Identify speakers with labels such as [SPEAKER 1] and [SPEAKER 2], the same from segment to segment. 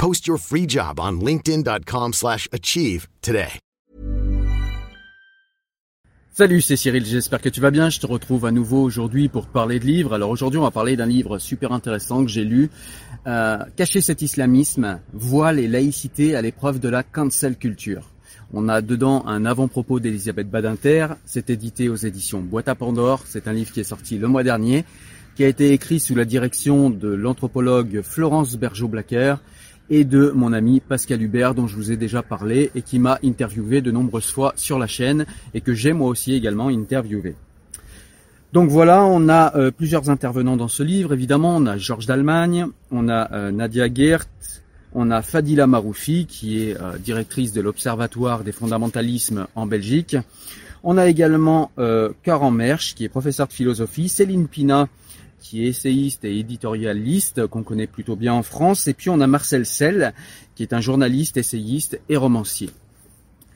[SPEAKER 1] Post your free job on linkedin.com/achieve slash achieve today.
[SPEAKER 2] Salut, c'est Cyril, j'espère que tu vas bien. Je te retrouve à nouveau aujourd'hui pour parler de livres. Alors aujourd'hui, on va parler d'un livre super intéressant que j'ai lu, euh, Cacher cet islamisme, voile et laïcité à l'épreuve de la cancel culture. On a dedans un avant-propos d'Elisabeth Badinter, c'est édité aux éditions Boîte à Pandore, c'est un livre qui est sorti le mois dernier, qui a été écrit sous la direction de l'anthropologue Florence Bergeau-Blacker et de mon ami Pascal Hubert dont je vous ai déjà parlé et qui m'a interviewé de nombreuses fois sur la chaîne et que j'ai moi aussi également interviewé. Donc voilà, on a euh, plusieurs intervenants dans ce livre. Évidemment, on a Georges d'Allemagne, on a euh, Nadia Geert, on a Fadila Maroufi, qui est euh, directrice de l'Observatoire des fondamentalismes en Belgique. On a également Karan Mersch, qui est professeur de philosophie, Céline Pina, qui est essayiste et éditorialiste, qu'on connaît plutôt bien en France. Et puis on a Marcel Sell, qui est un journaliste, essayiste et romancier.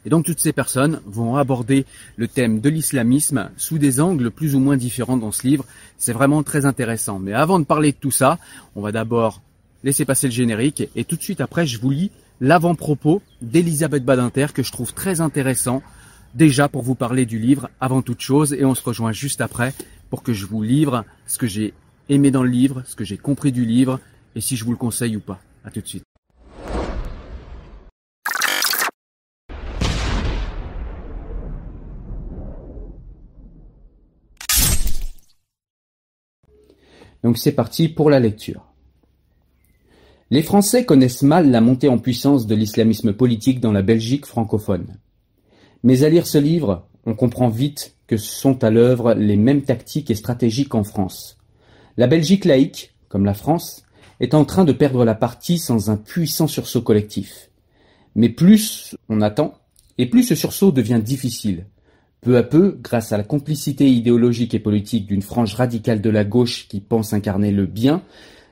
[SPEAKER 2] Et donc toutes ces personnes vont aborder le thème de l'islamisme sous des angles plus ou moins différents dans ce livre. C'est vraiment très intéressant. Mais avant de parler de tout ça, on va d'abord laisser passer le générique et tout de suite après je vous lis l'avant-propos d'Elisabeth Badinter que je trouve très intéressant déjà pour vous parler du livre avant toute chose et on se rejoint juste après que je vous livre ce que j'ai aimé dans le livre, ce que j'ai compris du livre et si je vous le conseille ou pas. À tout de suite. Donc c'est parti pour la lecture. Les Français connaissent mal la montée en puissance de l'islamisme politique dans la Belgique francophone. Mais à lire ce livre, on comprend vite que sont à l'œuvre les mêmes tactiques et stratégies qu'en France. La Belgique laïque, comme la France, est en train de perdre la partie sans un puissant sursaut collectif. Mais plus on attend, et plus ce sursaut devient difficile. Peu à peu, grâce à la complicité idéologique et politique d'une frange radicale de la gauche qui pense incarner le bien,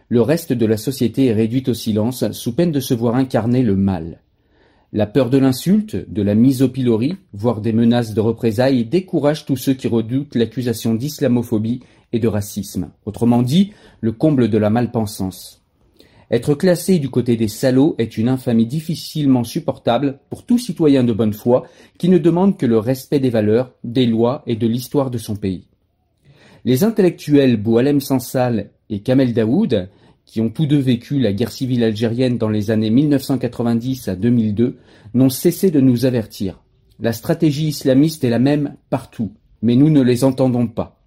[SPEAKER 2] le reste de la société est réduit au silence sous peine de se voir incarner le mal. La peur de l'insulte, de la mise au pilori, voire des menaces de représailles décourage tous ceux qui redoutent l'accusation d'islamophobie et de racisme. Autrement dit, le comble de la malpensance. Être classé du côté des salauds est une infamie difficilement supportable pour tout citoyen de bonne foi qui ne demande que le respect des valeurs, des lois et de l'histoire de son pays. Les intellectuels Boualem Sansal et Kamel Daoud, qui ont tous deux vécu la guerre civile algérienne dans les années 1990 à 2002, n'ont cessé de nous avertir. La stratégie islamiste est la même partout, mais nous ne les entendons pas.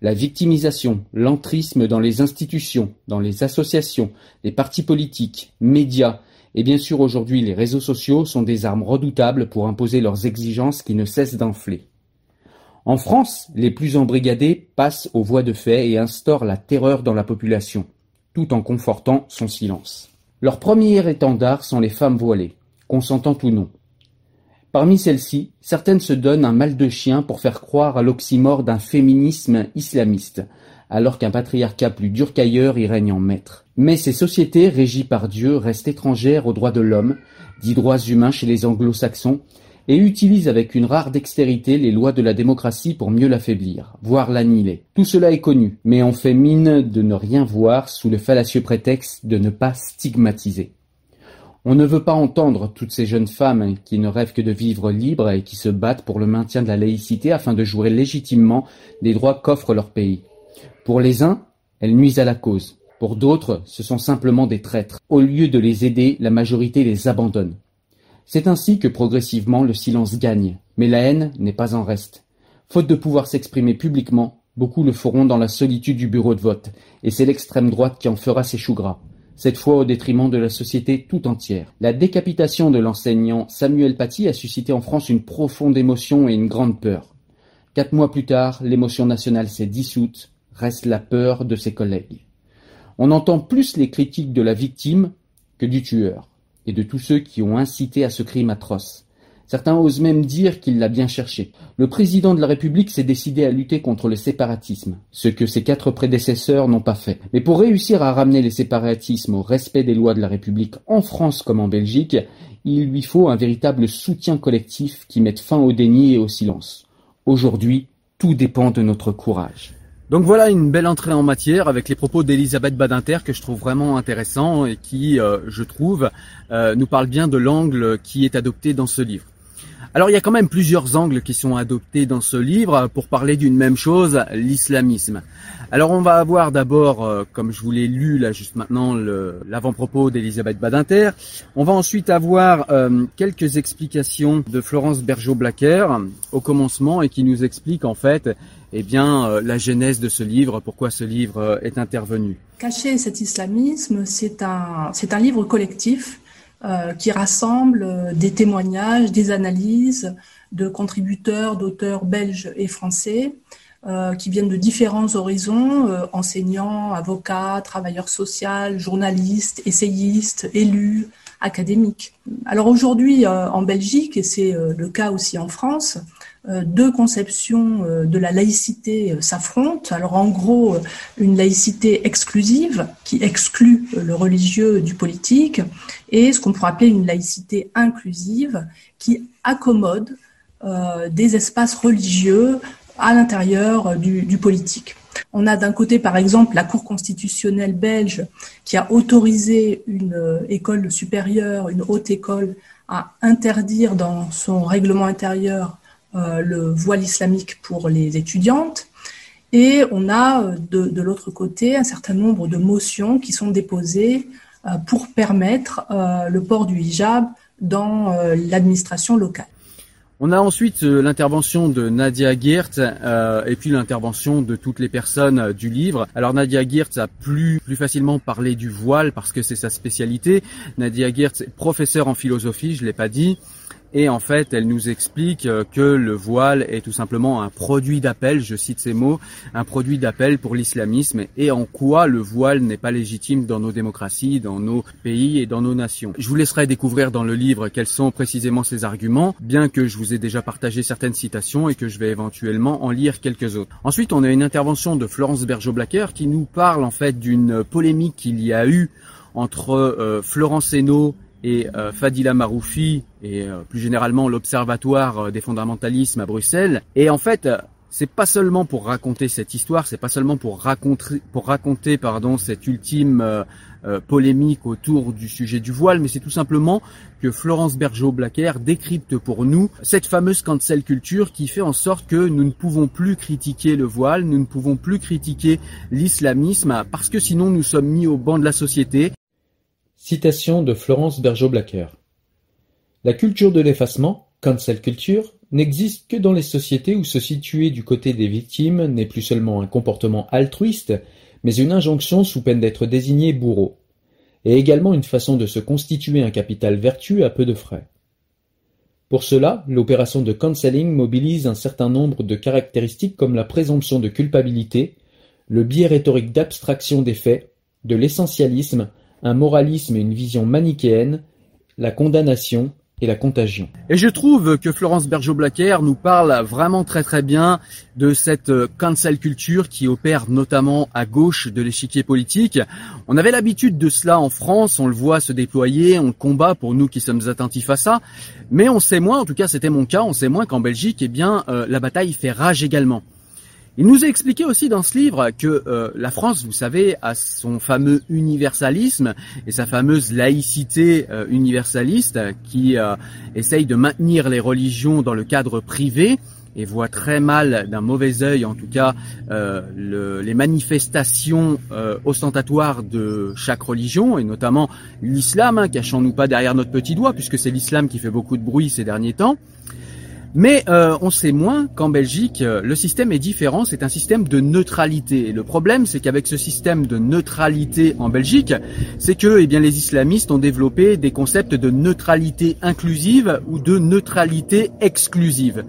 [SPEAKER 2] La victimisation, l'entrisme dans les institutions, dans les associations, les partis politiques, médias et bien sûr aujourd'hui les réseaux sociaux sont des armes redoutables pour imposer leurs exigences qui ne cessent d'enfler. En France, les plus embrigadés passent aux voies de fait et instaurent la terreur dans la population, tout en confortant son silence. Leur premier étendard sont les femmes voilées, consentant ou non. Parmi celles-ci, certaines se donnent un mal de chien pour faire croire à l'oxymore d'un féminisme islamiste, alors qu'un patriarcat plus dur qu'ailleurs y règne en maître. Mais ces sociétés régies par Dieu restent étrangères aux droits de l'homme, dits droits humains chez les anglo-saxons, et utilise avec une rare dextérité les lois de la démocratie pour mieux l'affaiblir, voire l'annihiler. Tout cela est connu, mais on fait mine de ne rien voir sous le fallacieux prétexte de ne pas stigmatiser. On ne veut pas entendre toutes ces jeunes femmes qui ne rêvent que de vivre libres et qui se battent pour le maintien de la laïcité afin de jouer légitimement des droits qu'offre leur pays. Pour les uns, elles nuisent à la cause. Pour d'autres, ce sont simplement des traîtres. Au lieu de les aider, la majorité les abandonne. C'est ainsi que progressivement le silence gagne, mais la haine n'est pas en reste. Faute de pouvoir s'exprimer publiquement, beaucoup le feront dans la solitude du bureau de vote, et c'est l'extrême droite qui en fera ses choux gras, cette fois au détriment de la société tout entière. La décapitation de l'enseignant Samuel Paty a suscité en France une profonde émotion et une grande peur. Quatre mois plus tard, l'émotion nationale s'est dissoute, reste la peur de ses collègues. On entend plus les critiques de la victime que du tueur et de tous ceux qui ont incité à ce crime atroce. Certains osent même dire qu'il l'a bien cherché. Le président de la République s'est décidé à lutter contre le séparatisme, ce que ses quatre prédécesseurs n'ont pas fait. Mais pour réussir à ramener les séparatismes au respect des lois de la République en France comme en Belgique, il lui faut un véritable soutien collectif qui mette fin au déni et au silence. Aujourd'hui, tout dépend de notre courage. Donc voilà une belle entrée en matière avec les propos d'Elisabeth Badinter que je trouve vraiment intéressant et qui, euh, je trouve, euh, nous parle bien de l'angle qui est adopté dans ce livre. Alors il y a quand même plusieurs angles qui sont adoptés dans ce livre pour parler d'une même chose, l'islamisme. Alors on va avoir d'abord, euh, comme je vous l'ai lu là juste maintenant, l'avant-propos d'Elisabeth Badinter. On va ensuite avoir quelques explications de Florence Bergeau-Blacker au commencement et qui nous explique en fait eh bien, euh, la genèse de ce livre, pourquoi ce livre est intervenu.
[SPEAKER 3] Cacher cet islamisme, c'est un, un livre collectif euh, qui rassemble euh, des témoignages, des analyses de contributeurs, d'auteurs belges et français, euh, qui viennent de différents horizons, enseignants, avocats, travailleurs sociaux, journalistes, essayistes, élus, académiques. Alors aujourd'hui, en Belgique, et c'est le cas aussi en France, euh, deux conceptions euh, de la laïcité euh, s'affrontent. Alors en gros, une laïcité exclusive qui exclut le religieux du politique et ce qu'on pourrait appeler une laïcité inclusive qui accommode des espaces religieux à l'intérieur du, politique. On a d'un côté, par exemple, la Cour constitutionnelle belge qui a autorisé une école supérieure, une haute école, à interdire dans son règlement intérieur euh, le voile islamique pour les étudiantes. Et on a euh, de, de l'autre côté un certain nombre de motions qui sont déposées euh, pour permettre le port du hijab dans l'administration locale.
[SPEAKER 2] On a ensuite l'intervention de Nadia Geert euh, et puis l'intervention de toutes les personnes du livre. Alors Nadia Geert a plus plus facilement parlé du voile parce que c'est sa spécialité. Nadia Geert est professeure en philosophie, je l'ai pas dit. Et en fait, elle nous explique euh, que le voile est tout simplement un produit d'appel, je cite ces mots, un produit d'appel pour l'islamisme et en quoi le voile n'est pas légitime dans nos démocraties, dans nos pays et dans nos nations? Je vous laisserai découvrir dans le livre quels sont précisément ces arguments, bien que je vous ai déjà partagé certaines citations et que je vais éventuellement en lire quelques autres. Ensuite, on a une intervention de Florence Bergeau-Blacker qui nous parle en fait d'une polémique qu'il y a eu entre euh, Florence Hainaut et euh, Fadila Maroufi et euh, plus généralement l'Observatoire euh, des fondamentalismes à Bruxelles. Et en fait, c'est pas seulement pour raconter cette histoire, c'est pas seulement pour raconter, pour raconter pardon cette ultime polémique autour du sujet du voile, mais c'est tout simplement que Florence Bergeau-Blacker décrypte pour nous cette fameuse cancel culture qui fait en sorte que nous ne pouvons plus critiquer le voile, nous ne pouvons plus critiquer l'islamisme parce que sinon nous sommes mis au banc de la société
[SPEAKER 4] Citation de Florence Bergeau-Blacker. La culture de l'effacement, cancel culture, n'existe que dans les sociétés où se situer du côté des victimes n'est plus seulement un comportement altruiste, mais une injonction sous peine d'être désigné bourreau, et également une façon de se constituer un capital vertueux à peu de frais. Pour cela, l'opération de cancelling mobilise un certain nombre de caractéristiques comme la présomption de culpabilité, le biais rhétorique d'abstraction des faits, de l'essentialisme, un moralisme et une vision manichéenne, la condamnation et la contagion.
[SPEAKER 2] Et je trouve que Florence Bergeau-Blacker nous parle vraiment très très bien de cette euh, cancel culture qui opère notamment à gauche de l'échiquier politique. On avait l'habitude de cela en France, on le voit se déployer, on combat pour nous qui sommes attentifs à ça, mais on sait moins, en tout cas c'était mon cas, on sait moins qu'en Belgique, eh bien, euh, la bataille fait rage également. Il nous a expliqué aussi dans ce livre que euh, la France, vous savez, a son fameux universalisme et sa fameuse laïcité euh, universaliste qui euh, essaye de maintenir les religions dans le cadre privé et voit très mal d'un mauvais œil, en tout cas, le, les manifestations ostentatoires de chaque religion, et notamment l'islam, hein, cachons-nous pas derrière notre petit doigt, puisque c'est l'islam qui fait beaucoup de bruit ces derniers temps. Mais euh, on sait moins qu'en Belgique, euh, le système est différent, c'est un système de neutralité. Et le problème, c'est qu'avec ce système de neutralité en Belgique, c'est que eh bien, les islamistes ont développé des concepts de neutralité inclusive ou de neutralité exclusive.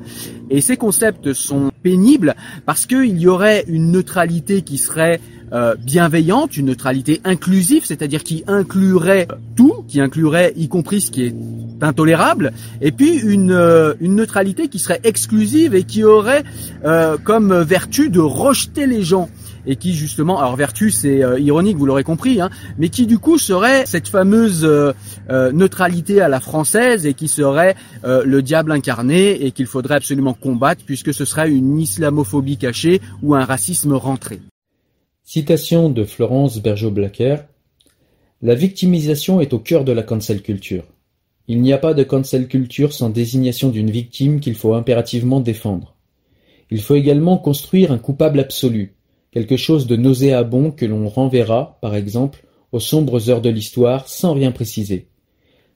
[SPEAKER 2] Et ces concepts sont pénibles parce qu'il y aurait une neutralité qui serait euh, bienveillante, une neutralité inclusive, c'est-à-dire qui inclurait tout, qui inclurait y compris ce qui est intolérable, et puis une, euh, une neutralité qui serait exclusive et qui aurait euh, comme vertu de rejeter les gens et qui justement, alors vertu c'est ironique, vous l'aurez compris, hein, mais qui du coup serait cette fameuse neutralité à la française et qui serait le diable incarné et qu'il faudrait absolument combattre puisque ce serait une islamophobie cachée ou un racisme rentré.
[SPEAKER 4] Citation de Florence Bergeau-Blacker La victimisation est au cœur de la cancel culture. Il n'y a pas de cancel culture sans désignation d'une victime qu'il faut impérativement défendre. Il faut également construire un coupable absolu, quelque chose de nauséabond que l'on renverra, par exemple, aux sombres heures de l'histoire sans rien préciser.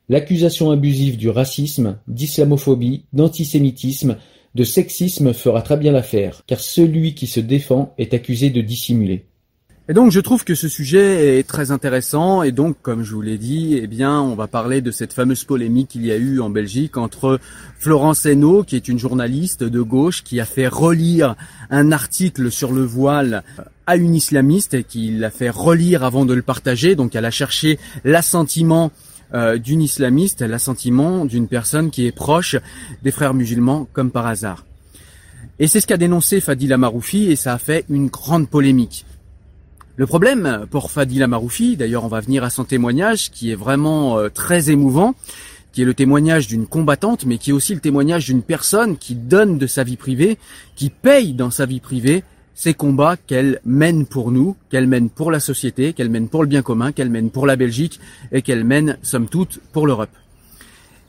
[SPEAKER 4] L'accusation abusive du racisme, d'islamophobie, d'antisémitisme, de sexisme fera très bien l'affaire, car celui qui se défend est accusé de dissimuler.
[SPEAKER 2] Et donc je trouve que ce sujet est très intéressant et donc comme je vous l'ai dit, eh bien on va parler de cette fameuse polémique qu'il y a eu en Belgique entre Florence Hainaut qui est une journaliste de gauche qui a fait relire un article sur le voile à une islamiste et qui l'a fait relire avant de le partager. Donc elle a cherché l'assentiment euh, d'une islamiste, l'assentiment d'une personne qui est proche des frères musulmans comme par hasard. Et c'est ce qu'a dénoncé Fadila Maroufi et ça a fait une grande polémique. Le problème pour Fadila Maroufi, d'ailleurs on va venir à son témoignage qui est vraiment euh, très émouvant, qui est le témoignage d'une combattante, mais qui est aussi le témoignage d'une personne qui donne de sa vie privée, qui paye dans sa vie privée ces combats qu'elle mène pour nous, qu'elle mène pour la société, qu'elle mène pour le bien commun, qu'elle mène pour la Belgique et qu'elle mène, somme toute, pour l'Europe.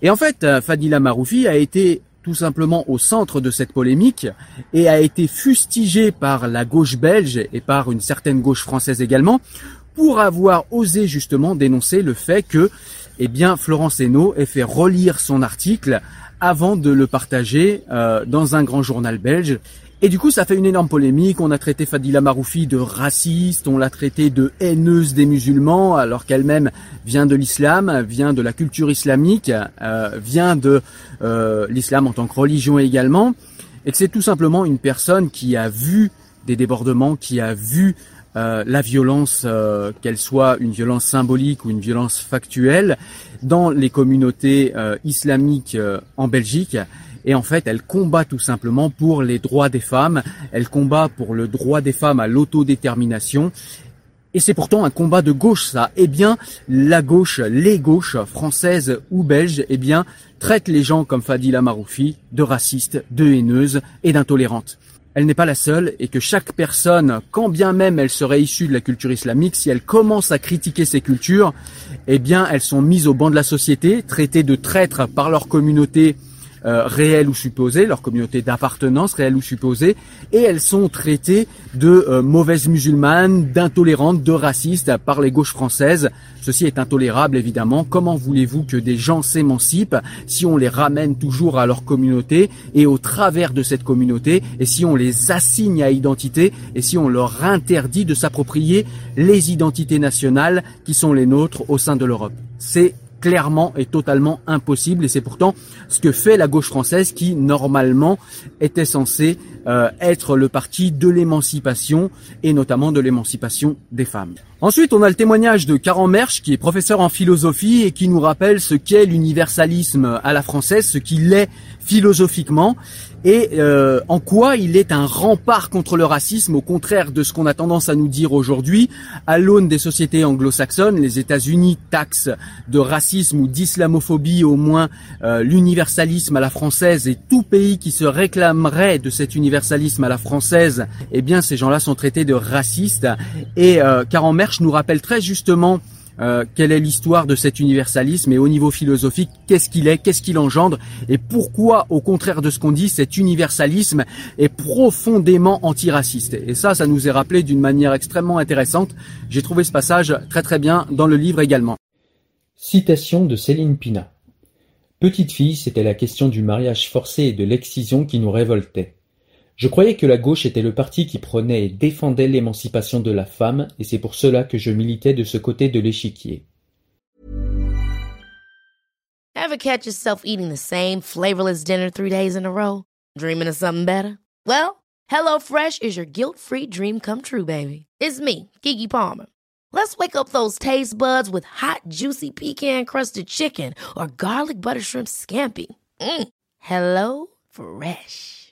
[SPEAKER 2] Et en fait, euh, Fadila Maroufi a été tout simplement au centre de cette polémique et a été fustigé par la gauche belge et par une certaine gauche française également pour avoir osé justement dénoncer le fait que eh bien Florence Hainaut ait fait relire son article avant de le partager euh, dans un grand journal belge et du coup, ça fait une énorme polémique. On a traité Fadila Maroufi de raciste, on l'a traité de haineuse des musulmans, alors qu'elle-même vient de l'islam, vient de la culture islamique, euh, vient de euh, l'islam en tant que religion également, et que c'est tout simplement une personne qui a vu des débordements, qui a vu euh, la violence, qu'elle soit une violence symbolique ou une violence factuelle, dans les communautés islamiques en Belgique et en fait, elle combat tout simplement pour les droits des femmes, elle combat pour le droit des femmes à l'autodétermination. Et c'est pourtant un combat de gauche, ça. Eh bien, la gauche, les gauches françaises ou belges, eh bien, traitent les gens comme Fadila Maroufi de racistes, de haineuses et d'intolérantes. Elle n'est pas la seule et que chaque personne, quand bien même elle serait issue de la culture islamique, si elle commence à critiquer ces cultures, eh bien, elles sont mises au banc de la société, traitées de traîtres par leur communauté euh, réelles ou supposées, leur communauté d'appartenance réelle ou supposée, et elles sont traitées de euh, mauvaises musulmanes, d'intolérantes, de racistes par les gauches françaises. Ceci est intolérable évidemment. Comment voulez-vous que des gens s'émancipent si on les ramène toujours à leur communauté et au travers de cette communauté, et si on les assigne à identité, et si on leur interdit de s'approprier les identités nationales qui sont les nôtres au sein de l'Europe? C'est clairement et totalement impossible et c'est pourtant ce que fait la gauche française qui normalement était censée euh, être le parti de l'émancipation et notamment de l'émancipation des femmes. Ensuite, on a le témoignage de Caran Mersch, qui est professeur en philosophie et qui nous rappelle ce qu'est l'universalisme à la française, ce qu'il est philosophiquement et euh, en quoi il est un rempart contre le racisme, au contraire de ce qu'on a tendance à nous dire aujourd'hui. À l'aune des sociétés anglo-saxonnes, les États-Unis taxent de racisme ou d'islamophobie au moins euh, l'universalisme à la française et tout pays qui se réclamerait de cet universalisme à la française, eh bien ces gens-là sont traités de racistes. Et euh, Nous rappelle très justement euh, quelle est l'histoire de cet universalisme et au niveau philosophique, qu'est-ce qu'il est, qu'est-ce qu'il engendre et pourquoi, au contraire de ce qu'on dit, cet universalisme est profondément antiraciste. Et ça, ça nous est rappelé d'une manière extrêmement intéressante. J'ai trouvé ce passage très très bien dans le livre également.
[SPEAKER 4] Citation de Céline Pina. Petite fille, c'était la question du mariage forcé et de l'excision qui nous révoltait. Je croyais que la gauche était le parti qui prenait et défendait l'émancipation de la femme, et c'est pour cela que je militais de ce côté de l'échiquier.
[SPEAKER 5] Ever catch yourself eating the same flavorless dinner three days in a row? Dreaming of something better? Well, HelloFresh is your guilt-free dream come true, baby. It's me, Kiki Palmer. Let's wake up those taste buds with hot, juicy pecan-crusted chicken or garlic butter shrimp scampi. Mm. Hello Fresh.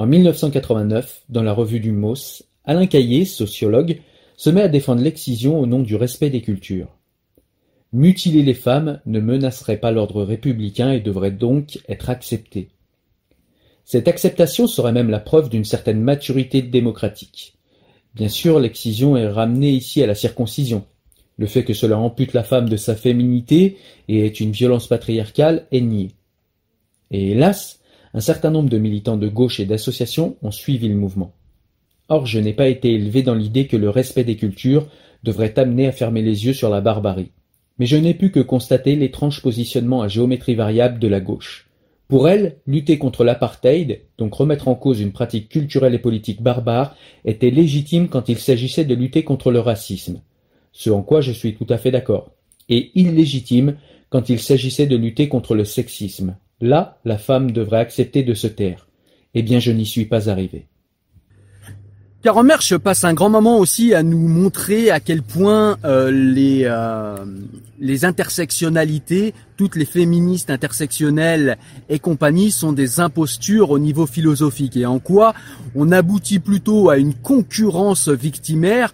[SPEAKER 4] En 1989, dans la revue du MOS, Alain Caillé, sociologue, se met à défendre l'excision au nom du respect des cultures. Mutiler les femmes ne menacerait pas l'ordre républicain et devrait donc être accepté. Cette acceptation serait même la preuve d'une certaine maturité démocratique. Bien sûr, l'excision est ramenée ici à la circoncision. Le fait que cela ampute la femme de sa féminité et est une violence patriarcale est nié. Et hélas, un certain nombre de militants de gauche et d'associations ont suivi le mouvement. Or je n'ai pas été élevé dans l'idée que le respect des cultures devrait amener à fermer les yeux sur la barbarie. Mais je n'ai pu que constater l'étrange positionnement à géométrie variable de la gauche. Pour elle, lutter contre l'apartheid, donc remettre en cause une pratique culturelle et politique barbare, était légitime quand il s'agissait de lutter contre le racisme, ce en quoi je suis tout à fait d'accord, et illégitime quand il s'agissait de lutter contre le sexisme, Là, la femme devrait accepter de se taire. Eh bien, je n'y suis pas arrivé.
[SPEAKER 2] Mersch passe un grand moment aussi à nous montrer à quel point euh, les, euh, les intersectionnalités, toutes les féministes intersectionnelles et compagnie sont des impostures au niveau philosophique et en quoi on aboutit plutôt à une concurrence victimaire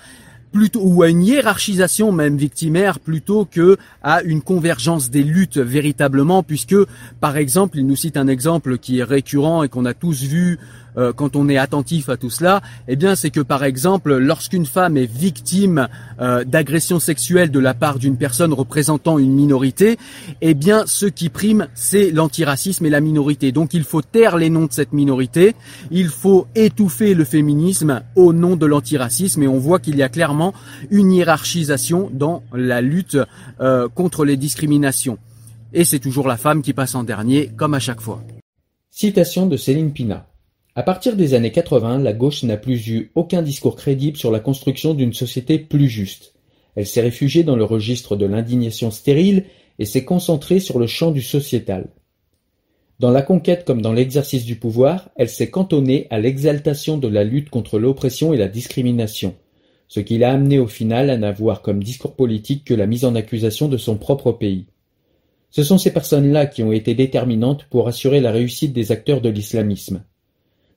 [SPEAKER 2] ou à une hiérarchisation même victimaire plutôt que à une convergence des luttes véritablement puisque par exemple il nous cite un exemple qui est récurrent et qu'on a tous vu euh, quand on est attentif à tout cela, eh bien, c'est que par exemple, lorsqu'une femme est victime euh, d'agression sexuelle de la part d'une personne représentant une minorité, eh bien, ce qui prime, c'est l'antiracisme et la minorité. Donc, il faut taire les noms de cette minorité, il faut étouffer le féminisme au nom de l'antiracisme, et on voit qu'il y a clairement une hiérarchisation dans la lutte euh, contre les discriminations. Et c'est toujours la femme qui passe en dernier, comme à chaque fois.
[SPEAKER 4] Citation de Céline Pina. À partir des années 80, la gauche n'a plus eu aucun discours crédible sur la construction d'une société plus juste. Elle s'est réfugiée dans le registre de l'indignation stérile et s'est concentrée sur le champ du sociétal. Dans la conquête comme dans l'exercice du pouvoir, elle s'est cantonnée à l'exaltation de la lutte contre l'oppression et la discrimination, ce qui l'a amené au final à n'avoir comme discours politique que la mise en accusation de son propre pays. Ce sont ces personnes-là qui ont été déterminantes pour assurer la réussite des acteurs de l'islamisme.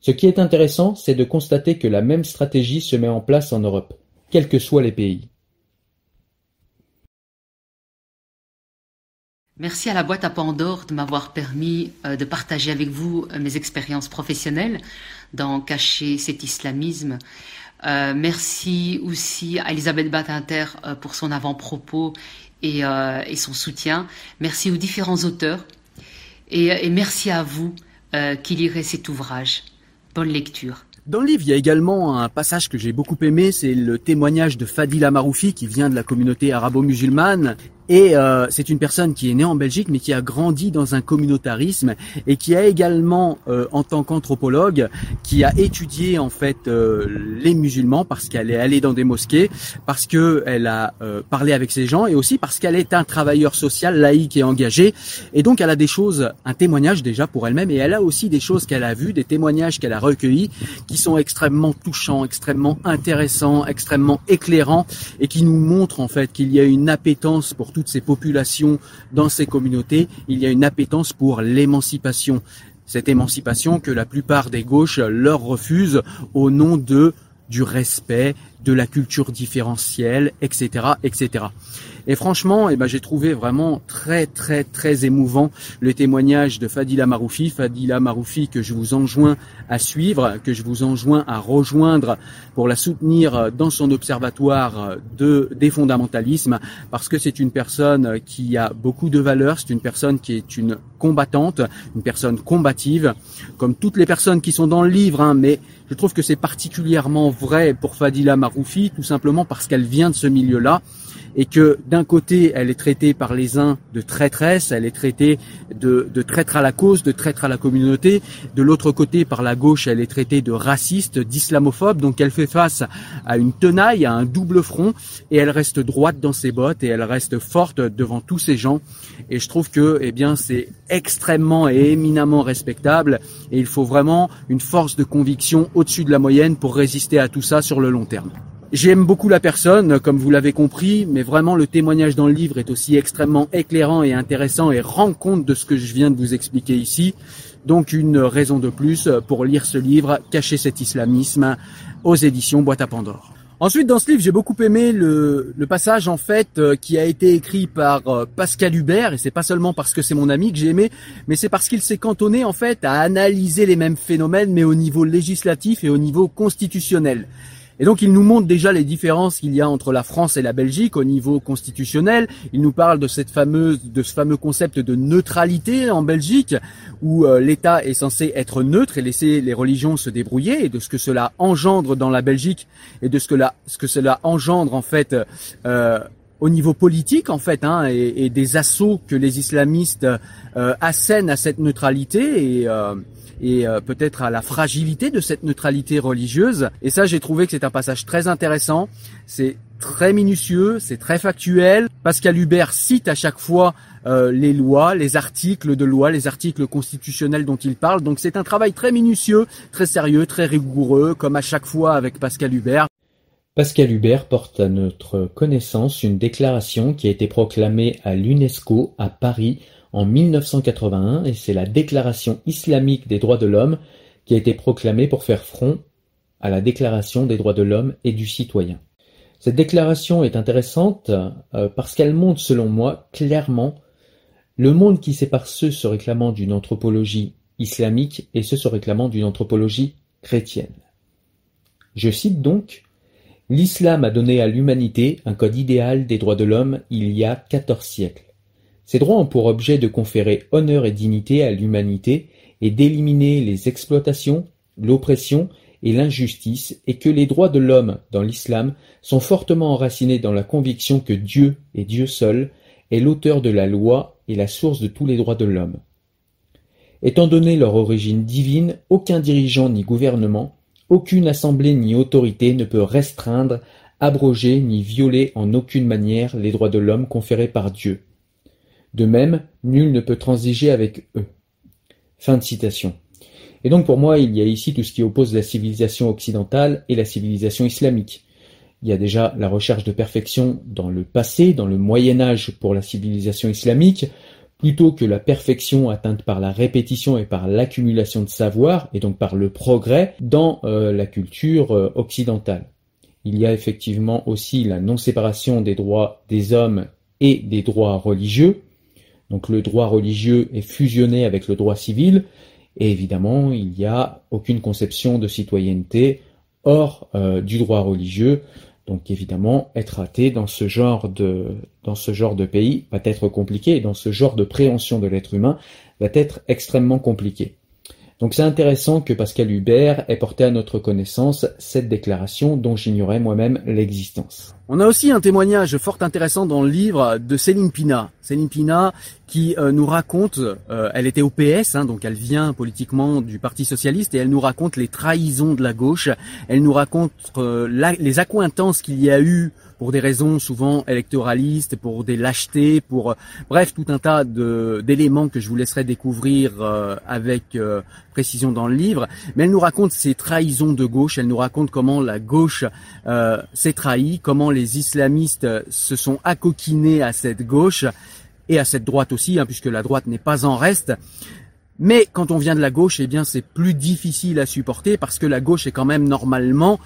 [SPEAKER 4] Ce qui est intéressant, c'est de constater que la même stratégie se met en place en Europe, quels que soient les pays.
[SPEAKER 6] Merci à la boîte à Pandore de m'avoir permis euh, de partager avec vous euh, mes expériences professionnelles dans Cacher cet islamisme. merci aussi à Elisabeth Batinter pour son avant-propos et, son soutien. Merci aux différents auteurs et merci à vous qui lirez cet ouvrage.
[SPEAKER 2] Dans le livre, il y a également un passage que j'ai beaucoup aimé, c'est le témoignage de Fadila Maroufi qui vient de la communauté arabo-musulmane et euh, c'est une personne qui est née en Belgique, mais qui a grandi dans un communautarisme et qui a également, euh, en tant qu'anthropologue, qui a étudié en fait euh, les musulmans parce qu'elle est allée dans des mosquées, parce que elle a parlé avec ces gens et aussi parce qu'elle est un travailleur social laïque et engagé. Et donc elle a des choses, un témoignage déjà pour elle-même, et elle a aussi des choses qu'elle a vues, des témoignages qu'elle a recueillis, qui sont extrêmement touchants, extrêmement intéressants, extrêmement éclairants, et qui nous montrent en fait qu'il y a une appétence pour tout toutes ces populations, dans ces communautés, il y a une appétence pour l'émancipation. Cette émancipation que la plupart des gauches leur refusent au nom de du respect, de la culture différentielle, etc., etc. Et franchement, eh ben, j'ai trouvé vraiment très, très, très émouvant le témoignage de Fadila Maroufi. Fadila Maroufi que je vous enjoins à suivre, que je vous enjoins à rejoindre pour la soutenir dans son observatoire de, des fondamentalismes, parce que c'est une personne qui a beaucoup de valeurs, c'est une personne qui est une combattante, une personne combative, comme toutes les personnes qui sont dans le livre, hein, mais je trouve que c'est particulièrement vrai pour Fadila Maroufi, tout simplement parce qu'elle vient de ce milieu-là et que d'un côté, elle est traitée par les uns de traîtresse, elle est traitée de, de traître à la cause, de traître à la communauté. De l'autre côté, par la gauche, elle est traitée de raciste, d'islamophobe. Donc elle fait face à une tenaille, à un double front, et elle reste droite dans ses bottes et elle reste forte devant tous ces gens. Et je trouve que, eh bien, c'est extrêmement et éminemment respectable. Et il faut vraiment une force de conviction au-dessus de la moyenne pour résister à tout ça sur le long terme. J'aime beaucoup la personne, comme vous l'avez compris, mais vraiment le témoignage dans le livre est aussi extrêmement éclairant et intéressant et rend compte de ce que je viens de vous expliquer ici. Donc une raison de plus pour lire ce livre, Cacher cet islamisme, aux éditions Boîte à Pandore. Ensuite, dans ce livre, j'ai beaucoup aimé le, passage en fait euh, qui a été écrit par euh, Pascal Hubert, et c'est pas seulement parce que c'est mon ami que j'ai aimé, mais c'est parce qu'il s'est cantonné en fait à analyser les mêmes phénomènes, mais au niveau législatif et au niveau constitutionnel. Et donc il nous montre déjà les différences qu'il y a entre la France et la Belgique au niveau constitutionnel. Il nous parle de cette fameuse, de ce fameux concept de neutralité en Belgique, où euh, l'État est censé être neutre et laisser les religions se débrouiller, et de ce que cela engendre dans la Belgique et de ce que, ce que cela engendre en fait. Euh, au niveau politique en fait, hein, et, des assauts que les islamistes euh, assènent à cette neutralité et euh, et euh, peut-être à la fragilité de cette neutralité religieuse. Et ça, j'ai trouvé que c'est un passage très intéressant. C'est très minutieux, c'est très factuel. Pascal Hubert cite à chaque fois euh, les lois, les articles de loi, les articles constitutionnels dont il parle. Donc c'est un travail très minutieux, très sérieux, très rigoureux, comme à chaque fois avec Pascal Hubert.
[SPEAKER 4] Pascal Hubert porte à notre connaissance une déclaration qui a été proclamée à l'UNESCO à Paris en 1981 et c'est la Déclaration islamique des droits de l'homme qui a été proclamée pour faire front à la Déclaration des droits de l'homme et du citoyen. Cette déclaration est intéressante euh, parce qu'elle montre, selon moi, clairement le monde qui sépare ceux se réclamant d'une anthropologie islamique et ceux se réclamant d'une anthropologie chrétienne. Je cite donc L'islam a donné à l'humanité un code idéal des droits de l'homme il y a quatorze siècles. Ces droits ont pour objet de conférer honneur et dignité à l'humanité et d'éliminer les exploitations, l'oppression et l'injustice, et que les droits de l'homme dans l'islam sont fortement enracinés dans la conviction que Dieu, et Dieu seul, est l'auteur de la loi et la source de tous les droits de l'homme. Étant donné leur origine divine, aucun dirigeant ni gouvernement, aucune assemblée ni autorité ne peut restreindre, abroger ni violer en aucune manière les droits de l'homme conférés par Dieu. De même, nul ne peut transiger avec eux. Fin de citation. Et donc pour moi, il y a ici tout ce qui oppose la civilisation occidentale et la civilisation islamique. Il y a déjà la recherche de perfection dans le passé, dans le Moyen Âge pour la civilisation islamique, plutôt que la perfection atteinte par la répétition et par l'accumulation de savoir, et donc par le progrès dans euh, la culture euh, occidentale. Il y a effectivement aussi la non-séparation des droits des hommes et des droits religieux, donc le droit religieux est fusionné avec le droit civil, et évidemment, il n'y a aucune conception de citoyenneté hors du droit religieux. Donc évidemment, être athée dans ce genre de dans ce genre de pays va être compliqué dans ce genre de préhension de l'être humain va être extrêmement compliqué. Donc c'est intéressant que Pascal Hubert ait porté à notre connaissance cette déclaration dont j'ignorais moi-même l'existence.
[SPEAKER 2] On a aussi un témoignage fort intéressant dans le livre de Céline Pina. Céline Pina qui euh, nous raconte, euh, elle était au PS, hein, donc elle vient politiquement du Parti Socialiste et elle nous raconte les trahisons de la gauche. Elle nous raconte euh, les accointances qu'il y a eu pour des raisons souvent électoralistes, pour des lâchetés, pour bref tout un tas d'éléments que je vous laisserai découvrir euh, avec euh, précision dans le livre. Mais elle nous raconte ces trahisons de gauche, elle nous raconte comment la gauche euh, s'est trahie, comment les islamistes se sont accoquinés à cette gauche et à cette droite aussi, hein, puisque la droite n'est pas en reste. Mais quand on vient de la gauche, eh bien c'est plus difficile à supporter parce que la gauche est quand même normalement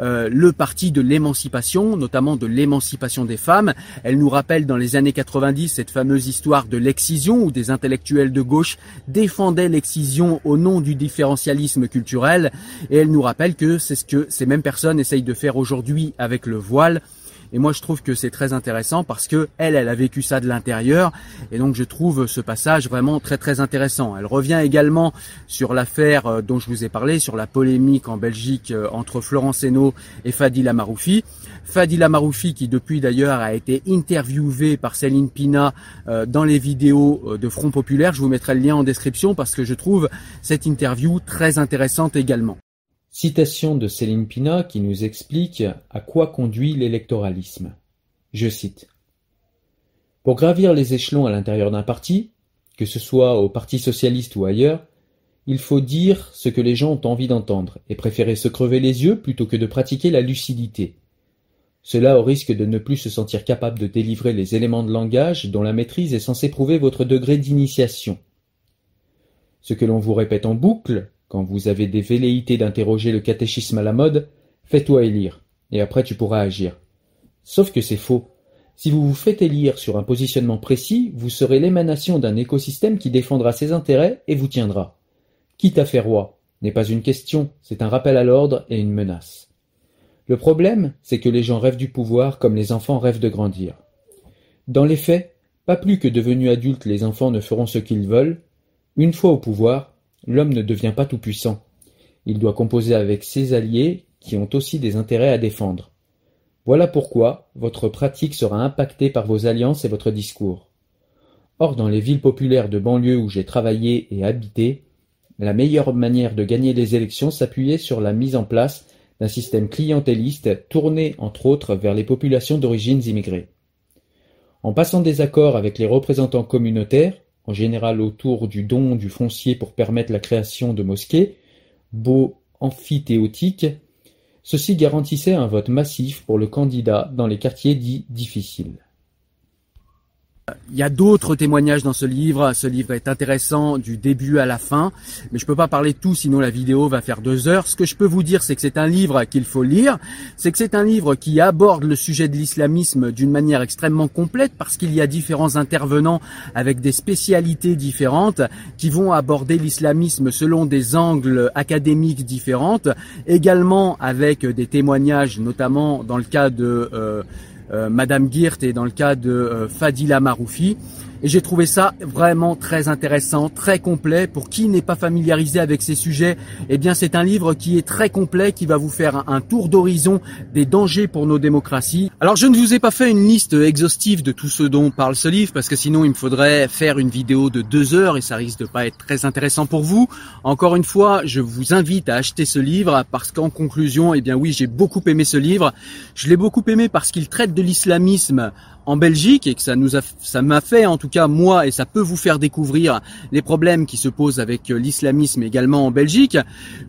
[SPEAKER 2] euh, le parti de l'émancipation, notamment de l'émancipation des femmes. Elle nous rappelle dans les années 90 cette fameuse histoire de l'excision où des intellectuels de gauche défendaient l'excision au nom du différentialisme culturel. Et elle nous rappelle que c'est ce que ces mêmes personnes essayent de faire aujourd'hui avec le voile et moi, je trouve que c'est très intéressant parce que elle, elle a vécu ça de l'intérieur. Et donc, je trouve ce passage vraiment très, très intéressant. Elle revient également sur l'affaire euh, dont je vous ai parlé, sur la polémique en Belgique euh, entre Florence Hainaut et Fadila Maroufi. Fadila Maroufi, qui depuis d'ailleurs a été interviewée par Céline Pina euh, dans les vidéos de Front Populaire. Je vous mettrai le lien en description parce que je trouve cette interview très intéressante également.
[SPEAKER 4] Citation de Céline Pina qui nous explique à quoi conduit l'électoralisme. Je cite. Pour gravir les échelons à l'intérieur d'un parti, que ce soit au Parti socialiste ou ailleurs, il faut dire ce que les gens ont envie d'entendre et préférer se crever les yeux plutôt que de pratiquer la lucidité. Cela au risque de ne plus se sentir capable de délivrer les éléments de langage dont la maîtrise est censée prouver votre degré d'initiation. Ce que l'on vous répète en boucle, quand vous avez des velléités d'interroger le catéchisme à la mode, fais-toi élire, et après tu pourras agir. Sauf que c'est faux. Si vous vous faites élire sur un positionnement précis, vous serez l'émanation d'un écosystème qui défendra ses intérêts et vous tiendra. Quitte à faire roi n'est pas une question, c'est un rappel à l'ordre et une menace. Le problème, c'est que les gens rêvent du pouvoir comme les enfants rêvent de grandir. Dans les faits, pas plus que devenus adultes les enfants ne feront ce qu'ils veulent, une fois au pouvoir, L'homme ne devient pas tout-puissant. Il doit composer avec ses alliés qui ont aussi des intérêts à défendre. Voilà pourquoi votre pratique sera impactée par vos alliances et votre discours. Or, dans les villes populaires de banlieue où j'ai travaillé et habité, la meilleure manière de gagner les élections s'appuyait sur la mise en place d'un système clientéliste tourné entre autres vers les populations d'origines immigrées. En passant des accords avec les représentants communautaires, en général autour du don du foncier pour permettre la création de mosquées, beaux amphithéotiques, ceci garantissait un vote massif pour le candidat dans les quartiers dits difficiles.
[SPEAKER 2] Il y a d'autres témoignages dans ce livre. Ce livre est intéressant du début à la fin, mais je peux pas parler de tout, sinon la vidéo va faire deux heures. Ce que je peux vous dire, c'est que c'est un livre qu'il faut lire. C'est que c'est un livre qui aborde le sujet de l'islamisme d'une manière extrêmement complète parce qu'il y a différents intervenants avec des spécialités différentes qui vont aborder l'islamisme selon des angles académiques différentes, également avec des témoignages, notamment dans le cas de euh, Madame Girt et dans le cas de euh, Fadila Maroufi. Et j'ai trouvé ça vraiment très intéressant, très complet. Pour qui n'est pas familiarisé avec ces sujets, eh bien c'est un livre qui est très complet, qui va vous faire un, tour d'horizon des dangers pour nos démocraties. Alors je ne vous ai pas fait une liste exhaustive de tout ce dont parle ce livre, parce que sinon il me faudrait faire une vidéo de deux heures et ça risque de pas être très intéressant pour vous. Encore une fois, je vous invite à acheter ce livre parce qu'en conclusion, eh bien oui, j'ai beaucoup aimé ce livre. Je l'ai beaucoup aimé parce qu'il traite de l'islamisme en Belgique et que ça nous a, ça m'a fait en tout cas moi et ça peut vous faire découvrir les problèmes qui se posent avec euh, l'islamisme également en Belgique.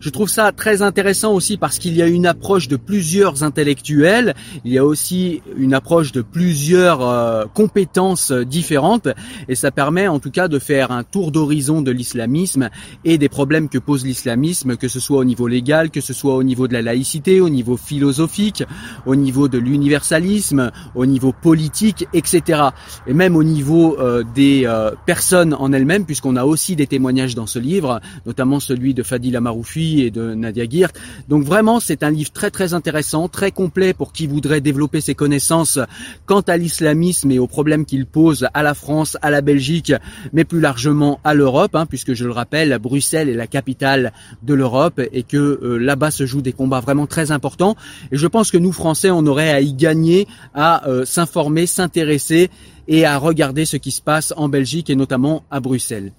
[SPEAKER 2] Je trouve ça très intéressant aussi parce qu'il y a une approche de plusieurs intellectuels, il y a aussi une approche de plusieurs euh, compétences différentes. Et ça permet en tout cas de faire un tour d'horizon de l'islamisme et des problèmes que pose l'islamisme, que ce soit au niveau légal, que ce soit au niveau de la laïcité, au niveau philosophique, au niveau de l'universalisme, au niveau politique etc. Et même au niveau euh, des euh, personnes en elles-mêmes, puisqu'on a aussi des témoignages dans ce livre, notamment celui de Fadil Maroufi et de Nadia Girt. Donc vraiment, c'est un livre très très intéressant, très complet pour qui voudrait développer ses connaissances quant à l'islamisme et aux problèmes qu'il pose à la France, à la Belgique, mais plus largement à l'Europe, hein, puisque je le rappelle, Bruxelles est la capitale de l'Europe et que euh, là-bas se jouent des combats vraiment très importants. Et je pense que nous, Français, on aurait à y gagner, à euh, s'informer, s'intéresser et à regarder ce qui se passe en Belgique et notamment à Bruxelles.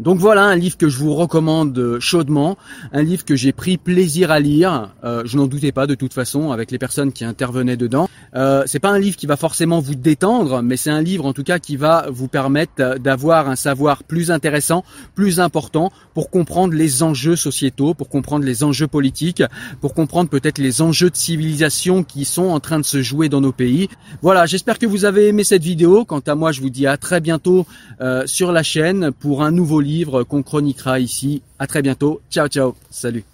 [SPEAKER 2] Donc voilà un livre que je vous recommande chaudement, un livre que j'ai pris plaisir à lire. Euh, je n'en doutais pas de toute façon avec les personnes qui intervenaient dedans. Euh, c'est pas un livre qui va forcément vous détendre, mais c'est un livre en tout cas qui va vous permettre d'avoir un savoir plus intéressant, plus important pour comprendre les enjeux sociétaux, pour comprendre les enjeux politiques, pour comprendre peut-être les enjeux de civilisation qui sont en train de se jouer dans nos pays. Voilà, j'espère que vous avez aimé cette vidéo. Quant à moi, je vous dis à très bientôt euh, sur la chaîne pour un nouveau livre qu'on chroniquera ici. À très bientôt. Ciao, ciao. Salut.